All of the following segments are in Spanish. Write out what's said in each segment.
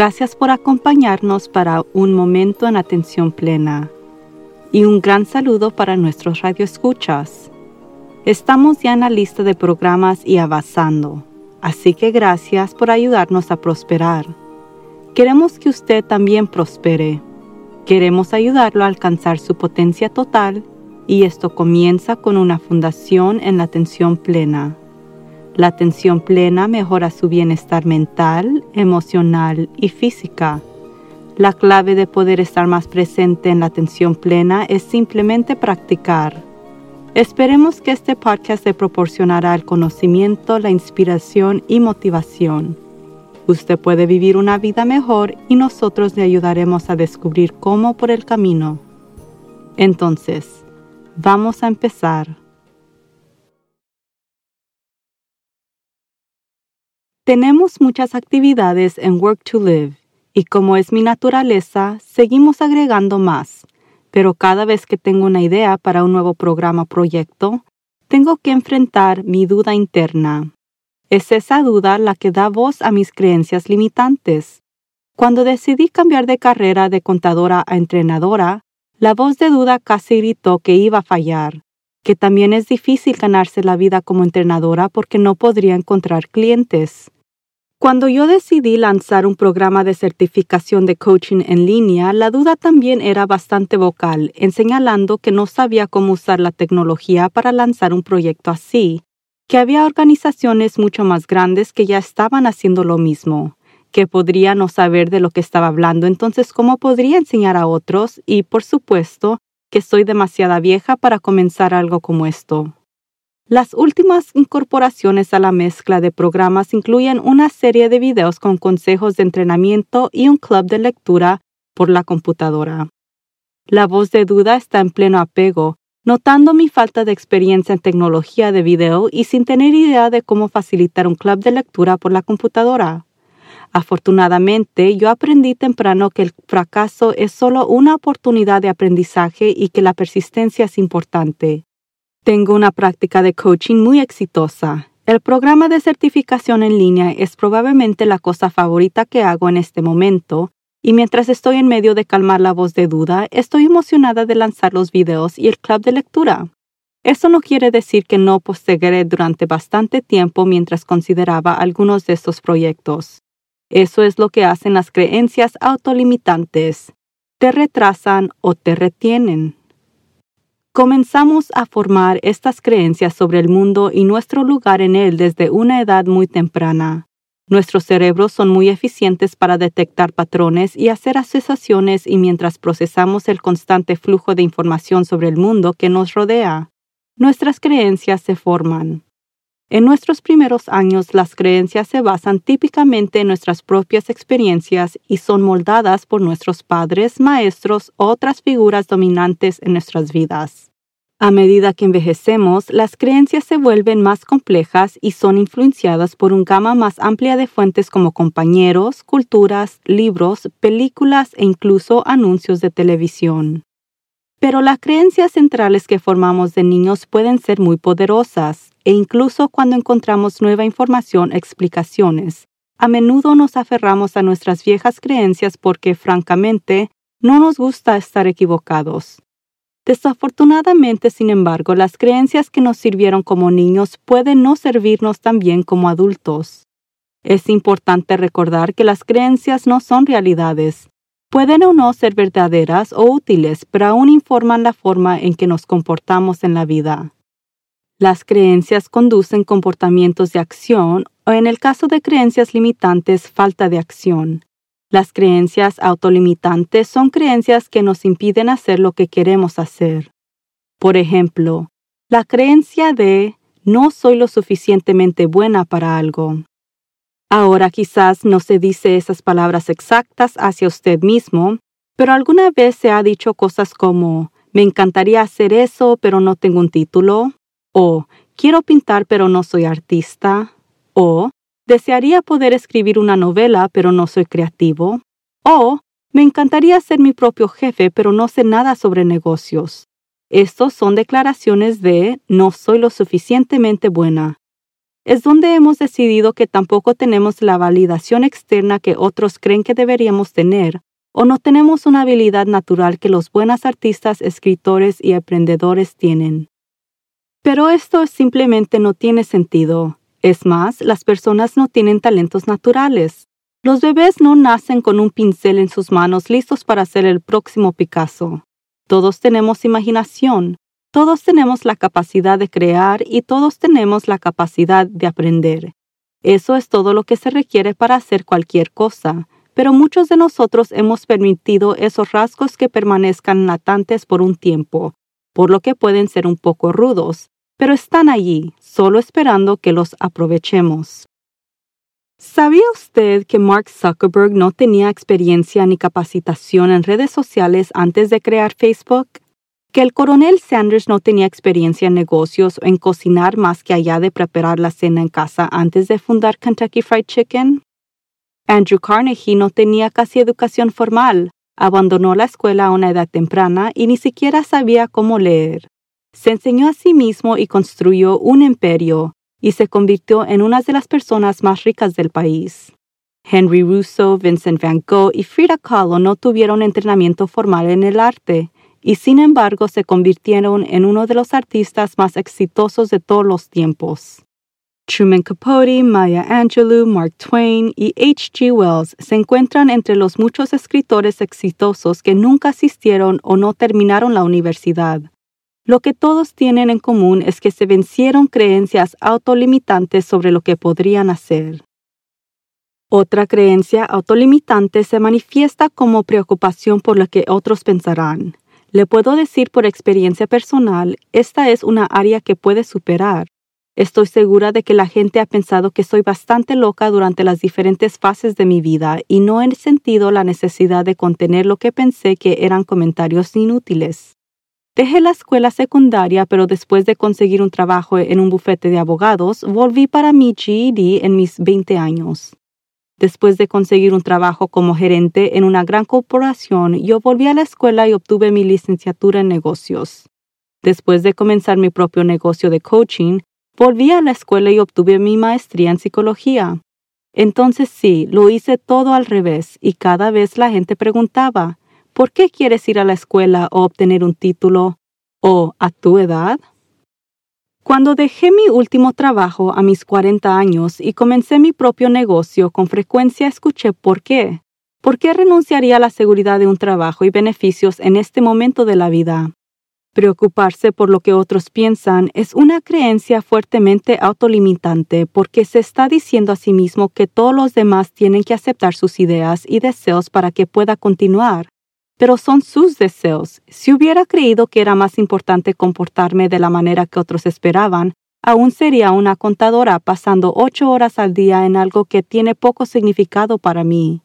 Gracias por acompañarnos para un momento en atención plena. Y un gran saludo para nuestros radioescuchas. Estamos ya en la lista de programas y avanzando, así que gracias por ayudarnos a prosperar. Queremos que usted también prospere. Queremos ayudarlo a alcanzar su potencia total y esto comienza con una fundación en la atención plena. La atención plena mejora su bienestar mental, emocional y física. La clave de poder estar más presente en la atención plena es simplemente practicar. Esperemos que este podcast le proporcionará el conocimiento, la inspiración y motivación. Usted puede vivir una vida mejor y nosotros le ayudaremos a descubrir cómo por el camino. Entonces, vamos a empezar. Tenemos muchas actividades en Work to Live y como es mi naturaleza, seguimos agregando más, pero cada vez que tengo una idea para un nuevo programa o proyecto, tengo que enfrentar mi duda interna. Es esa duda la que da voz a mis creencias limitantes. Cuando decidí cambiar de carrera de contadora a entrenadora, la voz de duda casi gritó que iba a fallar, que también es difícil ganarse la vida como entrenadora porque no podría encontrar clientes. Cuando yo decidí lanzar un programa de certificación de coaching en línea, la duda también era bastante vocal, en señalando que no sabía cómo usar la tecnología para lanzar un proyecto así, que había organizaciones mucho más grandes que ya estaban haciendo lo mismo, que podría no saber de lo que estaba hablando, entonces cómo podría enseñar a otros y, por supuesto, que soy demasiada vieja para comenzar algo como esto. Las últimas incorporaciones a la mezcla de programas incluyen una serie de videos con consejos de entrenamiento y un club de lectura por la computadora. La voz de duda está en pleno apego, notando mi falta de experiencia en tecnología de video y sin tener idea de cómo facilitar un club de lectura por la computadora. Afortunadamente, yo aprendí temprano que el fracaso es solo una oportunidad de aprendizaje y que la persistencia es importante. Tengo una práctica de coaching muy exitosa. El programa de certificación en línea es probablemente la cosa favorita que hago en este momento, y mientras estoy en medio de calmar la voz de duda, estoy emocionada de lanzar los videos y el club de lectura. Eso no quiere decir que no postergué durante bastante tiempo mientras consideraba algunos de estos proyectos. Eso es lo que hacen las creencias autolimitantes. Te retrasan o te retienen. Comenzamos a formar estas creencias sobre el mundo y nuestro lugar en él desde una edad muy temprana. Nuestros cerebros son muy eficientes para detectar patrones y hacer asociaciones y mientras procesamos el constante flujo de información sobre el mundo que nos rodea, nuestras creencias se forman. En nuestros primeros años las creencias se basan típicamente en nuestras propias experiencias y son moldadas por nuestros padres, maestros o otras figuras dominantes en nuestras vidas. A medida que envejecemos, las creencias se vuelven más complejas y son influenciadas por un gama más amplia de fuentes como compañeros, culturas, libros, películas e incluso anuncios de televisión. Pero las creencias centrales que formamos de niños pueden ser muy poderosas, e incluso cuando encontramos nueva información, explicaciones, a menudo nos aferramos a nuestras viejas creencias porque, francamente, no nos gusta estar equivocados. Desafortunadamente, sin embargo, las creencias que nos sirvieron como niños pueden no servirnos también como adultos. Es importante recordar que las creencias no son realidades. Pueden o no ser verdaderas o útiles, pero aún informan la forma en que nos comportamos en la vida. Las creencias conducen comportamientos de acción o en el caso de creencias limitantes, falta de acción. Las creencias autolimitantes son creencias que nos impiden hacer lo que queremos hacer. Por ejemplo, la creencia de no soy lo suficientemente buena para algo. Ahora quizás no se dice esas palabras exactas hacia usted mismo, pero alguna vez se ha dicho cosas como me encantaría hacer eso, pero no tengo un título, o quiero pintar, pero no soy artista, o Desearía poder escribir una novela, pero no soy creativo. O me encantaría ser mi propio jefe, pero no sé nada sobre negocios. Estos son declaraciones de no soy lo suficientemente buena. es donde hemos decidido que tampoco tenemos la validación externa que otros creen que deberíamos tener, o no tenemos una habilidad natural que los buenos artistas, escritores y emprendedores tienen. Pero esto simplemente no tiene sentido. Es más, las personas no tienen talentos naturales. Los bebés no nacen con un pincel en sus manos listos para ser el próximo Picasso. Todos tenemos imaginación, todos tenemos la capacidad de crear y todos tenemos la capacidad de aprender. Eso es todo lo que se requiere para hacer cualquier cosa, pero muchos de nosotros hemos permitido esos rasgos que permanezcan latantes por un tiempo, por lo que pueden ser un poco rudos, pero están allí, solo esperando que los aprovechemos. ¿Sabía usted que Mark Zuckerberg no tenía experiencia ni capacitación en redes sociales antes de crear Facebook? ¿Que el coronel Sanders no tenía experiencia en negocios o en cocinar más que allá de preparar la cena en casa antes de fundar Kentucky Fried Chicken? Andrew Carnegie no tenía casi educación formal, abandonó la escuela a una edad temprana y ni siquiera sabía cómo leer. Se enseñó a sí mismo y construyó un imperio, y se convirtió en una de las personas más ricas del país. Henry Russo, Vincent van Gogh y Frida Kahlo no tuvieron entrenamiento formal en el arte, y sin embargo se convirtieron en uno de los artistas más exitosos de todos los tiempos. Truman Capote, Maya Angelou, Mark Twain y H.G. Wells se encuentran entre los muchos escritores exitosos que nunca asistieron o no terminaron la universidad. Lo que todos tienen en común es que se vencieron creencias autolimitantes sobre lo que podrían hacer. Otra creencia autolimitante se manifiesta como preocupación por lo que otros pensarán. Le puedo decir por experiencia personal, esta es una área que puede superar. Estoy segura de que la gente ha pensado que soy bastante loca durante las diferentes fases de mi vida y no he sentido la necesidad de contener lo que pensé que eran comentarios inútiles. Dejé la escuela secundaria, pero después de conseguir un trabajo en un bufete de abogados, volví para mi GED en mis 20 años. Después de conseguir un trabajo como gerente en una gran corporación, yo volví a la escuela y obtuve mi licenciatura en negocios. Después de comenzar mi propio negocio de coaching, Volví a la escuela y obtuve mi maestría en psicología. Entonces sí, lo hice todo al revés y cada vez la gente preguntaba, ¿por qué quieres ir a la escuela o obtener un título? ¿O a tu edad? Cuando dejé mi último trabajo a mis 40 años y comencé mi propio negocio, con frecuencia escuché por qué. ¿Por qué renunciaría a la seguridad de un trabajo y beneficios en este momento de la vida? Preocuparse por lo que otros piensan es una creencia fuertemente autolimitante porque se está diciendo a sí mismo que todos los demás tienen que aceptar sus ideas y deseos para que pueda continuar. Pero son sus deseos. Si hubiera creído que era más importante comportarme de la manera que otros esperaban, aún sería una contadora pasando ocho horas al día en algo que tiene poco significado para mí.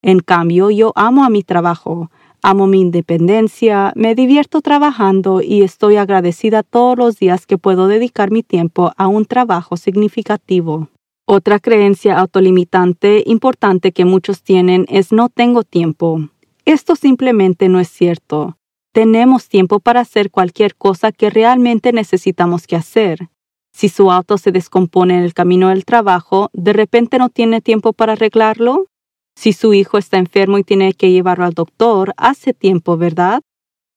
En cambio, yo amo a mi trabajo, Amo mi independencia, me divierto trabajando y estoy agradecida todos los días que puedo dedicar mi tiempo a un trabajo significativo. Otra creencia autolimitante importante que muchos tienen es no tengo tiempo. Esto simplemente no es cierto. Tenemos tiempo para hacer cualquier cosa que realmente necesitamos que hacer. Si su auto se descompone en el camino del trabajo, ¿de repente no tiene tiempo para arreglarlo? Si su hijo está enfermo y tiene que llevarlo al doctor, hace tiempo, ¿verdad?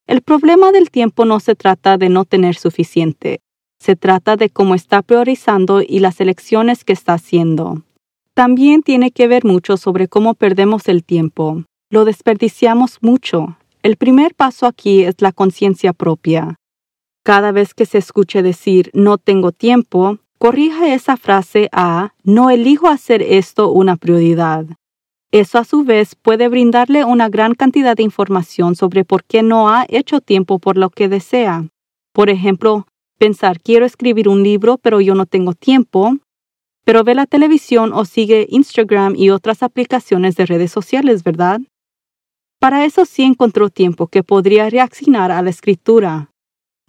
El problema del tiempo no se trata de no tener suficiente, se trata de cómo está priorizando y las elecciones que está haciendo. También tiene que ver mucho sobre cómo perdemos el tiempo. Lo desperdiciamos mucho. El primer paso aquí es la conciencia propia. Cada vez que se escuche decir no tengo tiempo, corrija esa frase a no elijo hacer esto una prioridad. Eso a su vez puede brindarle una gran cantidad de información sobre por qué no ha hecho tiempo por lo que desea. Por ejemplo, pensar quiero escribir un libro pero yo no tengo tiempo, pero ve la televisión o sigue Instagram y otras aplicaciones de redes sociales, ¿verdad? Para eso sí encontró tiempo que podría reaccionar a la escritura.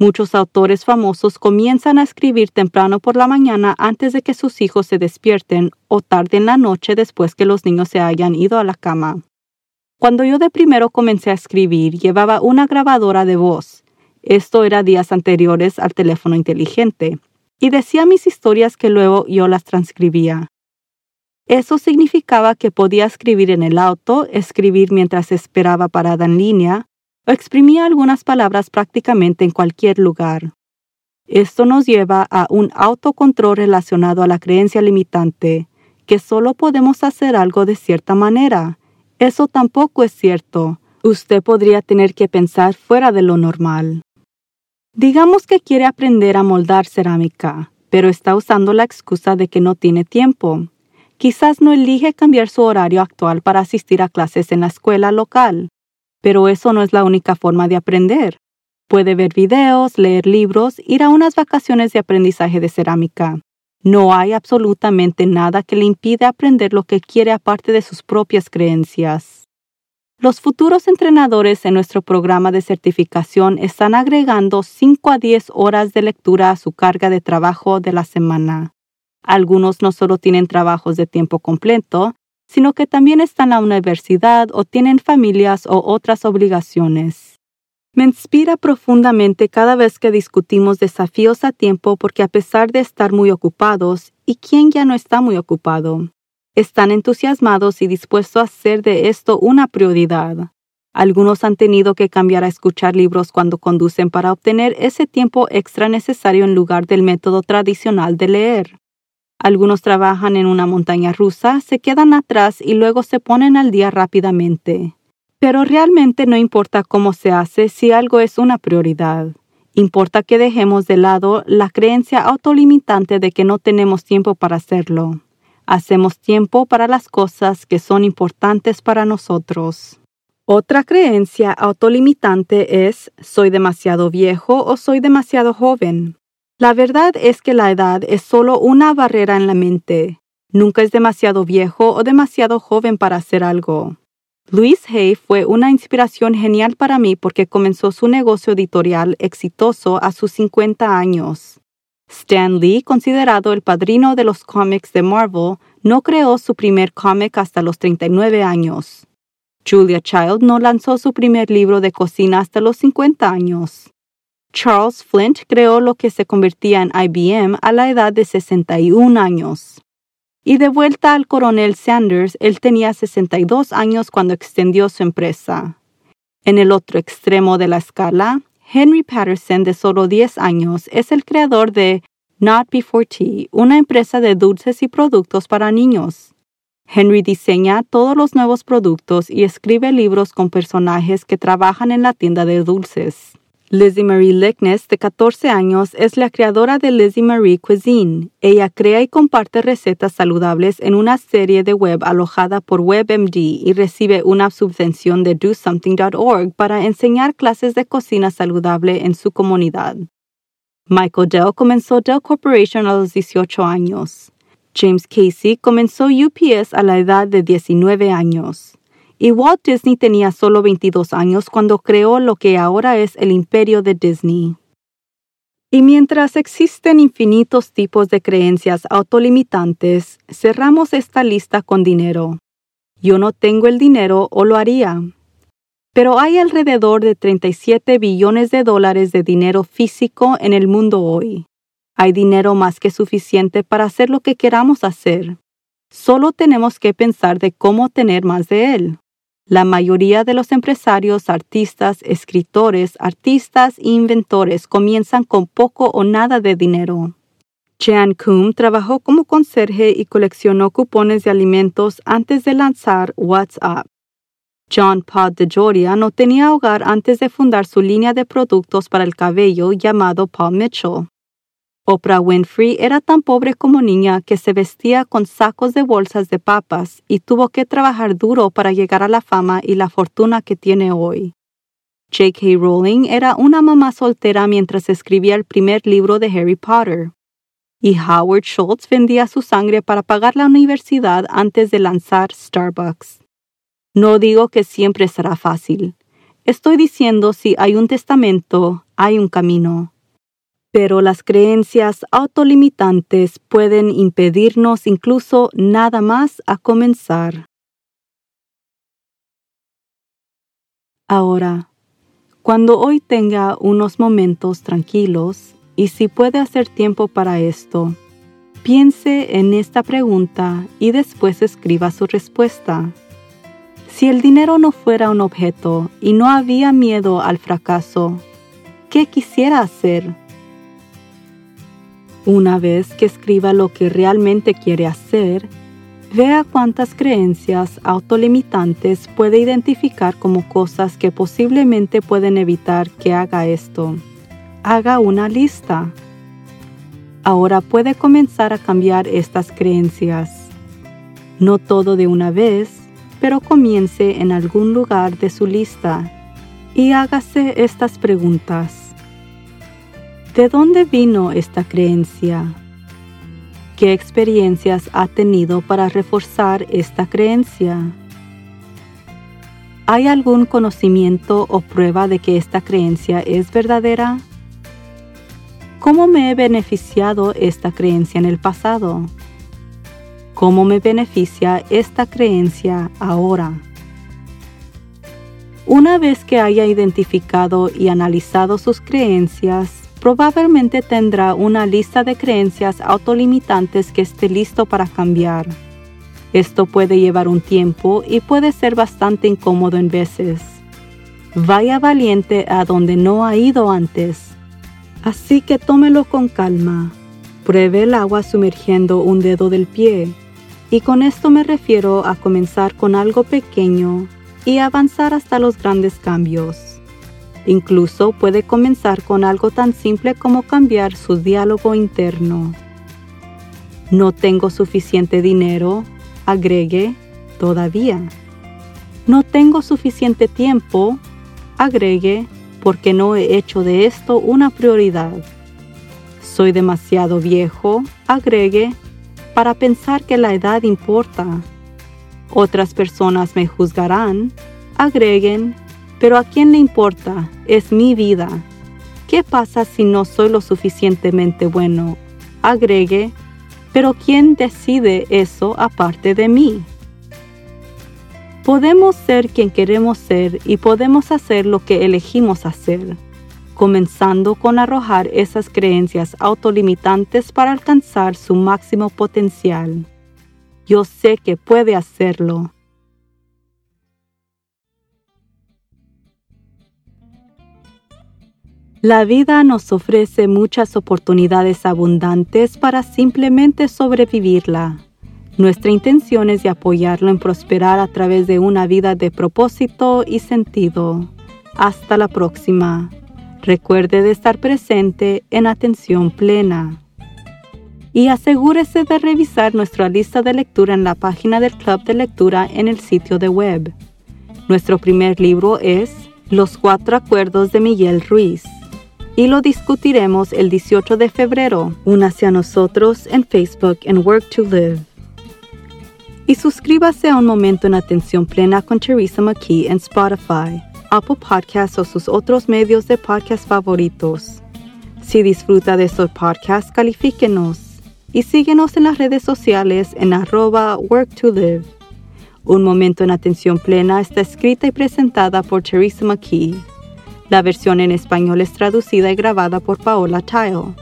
Muchos autores famosos comienzan a escribir temprano por la mañana antes de que sus hijos se despierten o tarde en la noche después que los niños se hayan ido a la cama. Cuando yo de primero comencé a escribir, llevaba una grabadora de voz. Esto era días anteriores al teléfono inteligente. y decía mis historias que luego yo las transcribía. Eso significaba que podía escribir en el auto, escribir mientras esperaba parada en línea, exprimía algunas palabras prácticamente en cualquier lugar. Esto nos lleva a un autocontrol relacionado a la creencia limitante, que solo podemos hacer algo de cierta manera. Eso tampoco es cierto. Usted podría tener que pensar fuera de lo normal. Digamos que quiere aprender a moldar cerámica, pero está usando la excusa de que no tiene tiempo. Quizás no elige cambiar su horario actual para asistir a clases en la escuela local, pero eso no es la única forma de aprender. Puede ver videos, leer libros, ir a unas vacaciones de aprendizaje de cerámica. No hay absolutamente nada que le impida aprender lo que quiere aparte de sus propias creencias. Los futuros entrenadores en nuestro programa de certificación están agregando 5 a 10 horas de lectura a su carga de trabajo de la semana. Algunos no solo tienen trabajos de tiempo completo, sino que también están en la universidad o tienen familias o otras obligaciones. Me inspira profundamente cada vez que discutimos desafíos a tiempo porque a pesar de estar muy ocupados, ¿y quién ya no está muy ocupado? Están entusiasmados y dispuestos a hacer de esto una prioridad. Algunos han tenido que cambiar a escuchar libros cuando conducen para obtener ese tiempo extra necesario en lugar del método tradicional de leer. Algunos trabajan en una montaña rusa, se quedan atrás y luego se ponen al día rápidamente. Pero realmente no importa cómo se hace si algo es una prioridad. Importa que dejemos de lado la creencia autolimitante de que no tenemos tiempo para hacerlo. Hacemos tiempo para las cosas que son importantes para nosotros. Otra creencia autolimitante es soy demasiado viejo o soy demasiado joven. La verdad es que la edad es solo una barrera en la mente. Nunca es demasiado viejo o demasiado joven para hacer algo. Louise Hay fue una inspiración genial para mí porque comenzó su negocio editorial exitoso a sus 50 años. Stan Lee, considerado el padrino de los cómics de Marvel, no creó su primer cómic hasta los 39 años. Julia Child no lanzó su primer libro de cocina hasta los 50 años. Charles Flint creó lo que se convertía en IBM a la edad de 61 años. Y de vuelta al coronel Sanders, él tenía 62 años cuando extendió su empresa. En el otro extremo de la escala, Henry Patterson, de solo 10 años, es el creador de Not Before Tea, una empresa de dulces y productos para niños. Henry diseña todos los nuevos productos y escribe libros con personajes que trabajan en la tienda de dulces. Lizzie Marie Lickness, de 14 años, es la creadora de Lizzie Marie Cuisine. Ella crea y comparte recetas saludables en una serie de web alojada por WebMD y recibe una subvención de DoSomething.org para enseñar clases de cocina saludable en su comunidad. Michael Dell comenzó Dell Corporation a los 18 años. James Casey comenzó UPS a la edad de 19 años y Walt Disney tenía solo 22 años cuando creó lo que ahora es el imperio de Disney. Y mientras existen infinitos tipos de creencias autolimitantes, cerramos esta lista con dinero. Yo no tengo el dinero o lo haría. Pero hay alrededor de 37 billones de dólares de dinero físico en el mundo hoy. Hay dinero más que suficiente para hacer lo que queramos hacer. Solo tenemos que pensar de cómo tener más de él. La mayoría de los empresarios, artistas, escritores, artistas e inventores comienzan con poco o nada de dinero. Jean Koum trabajó como conserje y coleccionó cupones de alimentos antes de lanzar WhatsApp. John Pod de Georgia no tenía hogar antes de fundar su línea de productos para el cabello llamado Paul Mitchell. Oprah Winfrey era tan pobre como niña que se vestía con sacos de bolsas de papas y tuvo que trabajar duro para llegar a la fama y la fortuna que tiene hoy. J.K. Rowling era una mamá soltera mientras escribía el primer libro de Harry Potter. Y Howard Schultz vendía su sangre para pagar la universidad antes de lanzar Starbucks. No digo que siempre será fácil. Estoy diciendo si hay un testamento, hay un camino pero las creencias autolimitantes pueden impedirnos incluso nada más a comenzar. Ahora, cuando hoy tenga unos momentos tranquilos, y si puede hacer tiempo para esto, piense en esta pregunta y después escriba su respuesta. Si el dinero no fuera un objeto y no había miedo al fracaso, ¿qué quisiera hacer? Una vez que escriba lo que realmente quiere hacer, vea cuántas creencias autolimitantes puede identificar como cosas que posiblemente pueden evitar que haga esto. Haga una lista. Ahora puede comenzar a cambiar estas creencias. No todo de una vez, pero comience en algún lugar de su lista y hágase estas preguntas. ¿De dónde vino esta creencia? ¿Qué experiencias ha tenido para reforzar esta creencia? ¿Hay algún conocimiento o prueba de que esta creencia es verdadera? ¿Cómo me he beneficiado esta creencia en el pasado? ¿Cómo me beneficia esta creencia ahora? Una vez que haya identificado y analizado sus creencias, probablemente tendrá una lista de creencias autolimitantes que esté listo para cambiar. Esto puede llevar un tiempo y puede ser bastante incómodo en veces. Vaya valiente a donde no ha ido antes. Así que tómelo con calma. Pruebe el agua sumergiendo un dedo del pie. Y con esto me refiero a comenzar con algo pequeño y avanzar hasta los grandes cambios. Incluso puede comenzar con algo tan simple como cambiar su diálogo interno. No tengo suficiente dinero, agregue todavía. No tengo suficiente tiempo, agregue porque no he hecho de esto una prioridad. Soy demasiado viejo, agregue, para pensar que la edad importa. Otras personas me juzgarán, agreguen pero a quién le importa, es mi vida. ¿Qué pasa si no soy lo suficientemente bueno? Agregue, pero ¿quién decide eso aparte de mí? Podemos ser quien queremos ser y podemos hacer lo que elegimos hacer, comenzando con arrojar esas creencias autolimitantes para alcanzar su máximo potencial. Yo sé que puede hacerlo. La vida nos ofrece muchas oportunidades abundantes para simplemente sobrevivirla. Nuestra intención es de apoyarlo en prosperar a través de una vida de propósito y sentido. Hasta la próxima. Recuerde de estar presente en atención plena. Y asegúrese de revisar nuestra lista de lectura en la página del Club de Lectura en el sitio de web. Nuestro primer libro es Los Cuatro Acuerdos de Miguel Ruiz y lo discutiremos el 18 de febrero. Únase a nosotros en Facebook en Work to Live. Y suscríbase a Un Momento en Atención Plena con Teresa McKee en Spotify, Apple Podcasts o sus otros medios de podcast favoritos. Si disfruta de estos podcasts, califíquenos y síguenos en las redes sociales en arroba work to live. Un momento en atención plena está escrita y presentada por Teresa McKee. La versión en español es traducida y grabada por Paola Tile.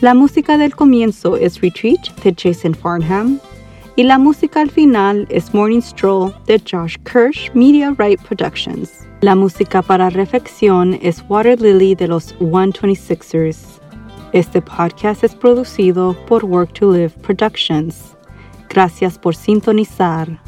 La música del comienzo es Retreat de Jason Farnham y la música al final es Morning Stroll de Josh Kirsch Media Right Productions. La música para reflexión es Water Lily de los 126ers. Este podcast es producido por Work to Live Productions. Gracias por sintonizar.